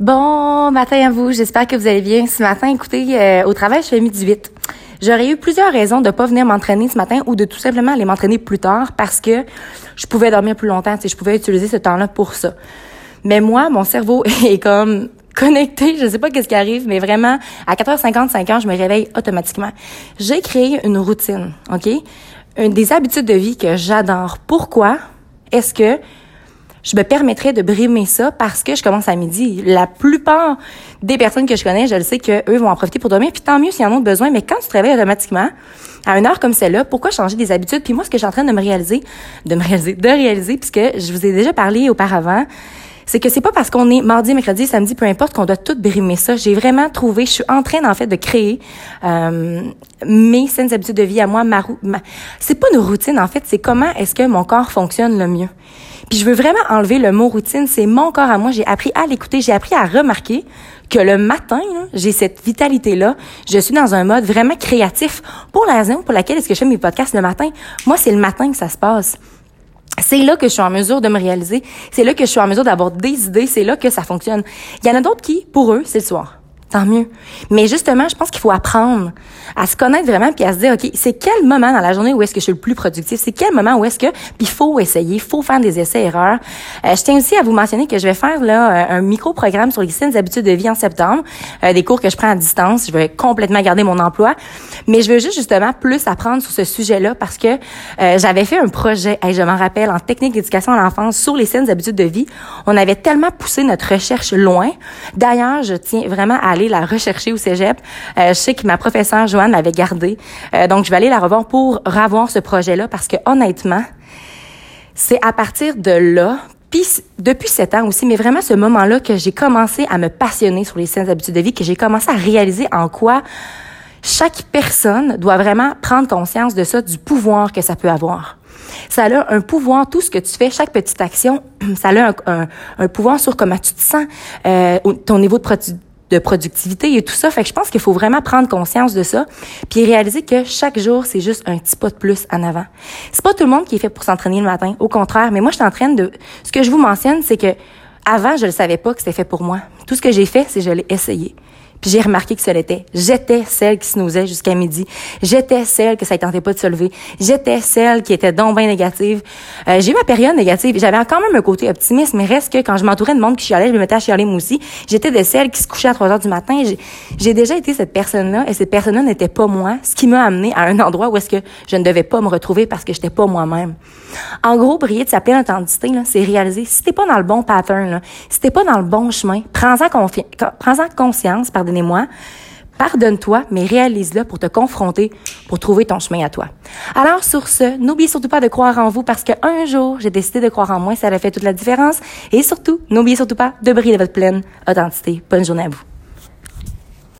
Bon matin à vous, j'espère que vous allez bien. Ce matin, écoutez, euh, au travail, je fais midi 8. J'aurais eu plusieurs raisons de pas venir m'entraîner ce matin ou de tout simplement aller m'entraîner plus tard parce que je pouvais dormir plus longtemps, tu je pouvais utiliser ce temps-là pour ça. Mais moi, mon cerveau est comme connecté, je sais pas qu'est-ce qui arrive, mais vraiment, à 4h50, 5 h je me réveille automatiquement. J'ai créé une routine, OK? Une des habitudes de vie que j'adore. Pourquoi est-ce que je me permettrais de brimer ça parce que je commence à midi. La plupart des personnes que je connais, je le sais qu'eux vont en profiter pour dormir, puis tant mieux s'ils en ont besoin, mais quand tu te réveilles automatiquement, à une heure comme celle-là, pourquoi changer des habitudes? Puis moi, ce que je suis en train de me réaliser, de me réaliser, de réaliser, puisque je vous ai déjà parlé auparavant, c'est que c'est pas parce qu'on est mardi, mercredi, samedi, peu importe, qu'on doit tout brimer ça. J'ai vraiment trouvé, je suis en train en fait de créer euh, mes saines habitudes de vie à moi. Ma, ma c'est pas une routine en fait, c'est comment est-ce que mon corps fonctionne le mieux. Puis je veux vraiment enlever le mot routine. C'est mon corps à moi. J'ai appris à l'écouter. J'ai appris à remarquer que le matin, j'ai cette vitalité-là. Je suis dans un mode vraiment créatif. Pour la raison pour laquelle est-ce que je fais mes podcasts le matin, moi, c'est le matin que ça se passe. C'est là que je suis en mesure de me réaliser. C'est là que je suis en mesure d'avoir des idées. C'est là que ça fonctionne. Il y en a d'autres qui, pour eux, c'est le soir tant mieux. Mais justement, je pense qu'il faut apprendre à se connaître vraiment puis à se dire OK, c'est quel moment dans la journée où est-ce que je suis le plus productif, c'est quel moment où est-ce que puis il faut essayer, faut faire des essais erreurs. Euh, je tiens aussi à vous mentionner que je vais faire là euh, un micro programme sur les saines habitudes de vie en septembre, euh, des cours que je prends à distance, je vais complètement garder mon emploi, mais je veux juste justement plus apprendre sur ce sujet-là parce que j'avais fait un projet, et je m'en rappelle en technique d'éducation à l'enfance sur les saines habitudes de vie. On avait tellement poussé notre recherche loin. D'ailleurs, je tiens vraiment à la rechercher au cégep. Euh, je sais que ma professeure Joanne l'avait gardée. Euh, donc, je vais aller la revoir pour revoir ce projet-là parce que honnêtement, c'est à partir de là, puis depuis sept ans aussi, mais vraiment ce moment-là que j'ai commencé à me passionner sur les saines habitudes de vie, que j'ai commencé à réaliser en quoi chaque personne doit vraiment prendre conscience de ça, du pouvoir que ça peut avoir. Ça a un pouvoir, tout ce que tu fais, chaque petite action, ça a un, un, pouvoir sur comment tu te sens, euh, ton niveau de, de productivité et tout ça. Fait que je pense qu'il faut vraiment prendre conscience de ça, puis réaliser que chaque jour, c'est juste un petit pas de plus en avant. C'est pas tout le monde qui est fait pour s'entraîner le matin, au contraire. Mais moi, je train de... Ce que je vous mentionne, c'est que avant, je ne savais pas que c'était fait pour moi. Tout ce que j'ai fait, c'est je l'ai essayé. Puis j'ai remarqué que ce l'était. J'étais celle qui se nousait jusqu'à midi. J'étais celle que ça ne tentait pas de se lever. J'étais celle qui était donc bien négative. Euh, j'ai eu ma période négative. J'avais quand même un côté optimiste, mais reste que quand je m'entourais de monde qui chialait, je me mettais à chialer moi aussi. J'étais de celle qui se couchait à 3 heures du matin. J'ai déjà été cette personne-là et cette personne-là n'était pas moi, ce qui m'a amené à un endroit où est-ce que je ne devais pas me retrouver parce que j'étais pas moi-même. En gros, briller de sa pleine authenticité, c'est réaliser si t'es pas dans le bon pattern, là, si t'es pas dans le bon chemin, prends-en prends conscience, pardon, pardonnez-moi. Pardonne-toi, mais réalise-le pour te confronter, pour trouver ton chemin à toi. Alors, sur ce, n'oubliez surtout pas de croire en vous parce qu'un jour, j'ai décidé de croire en moi, ça a fait toute la différence. Et surtout, n'oubliez surtout pas de briller de votre pleine authenticité. Bonne journée à vous.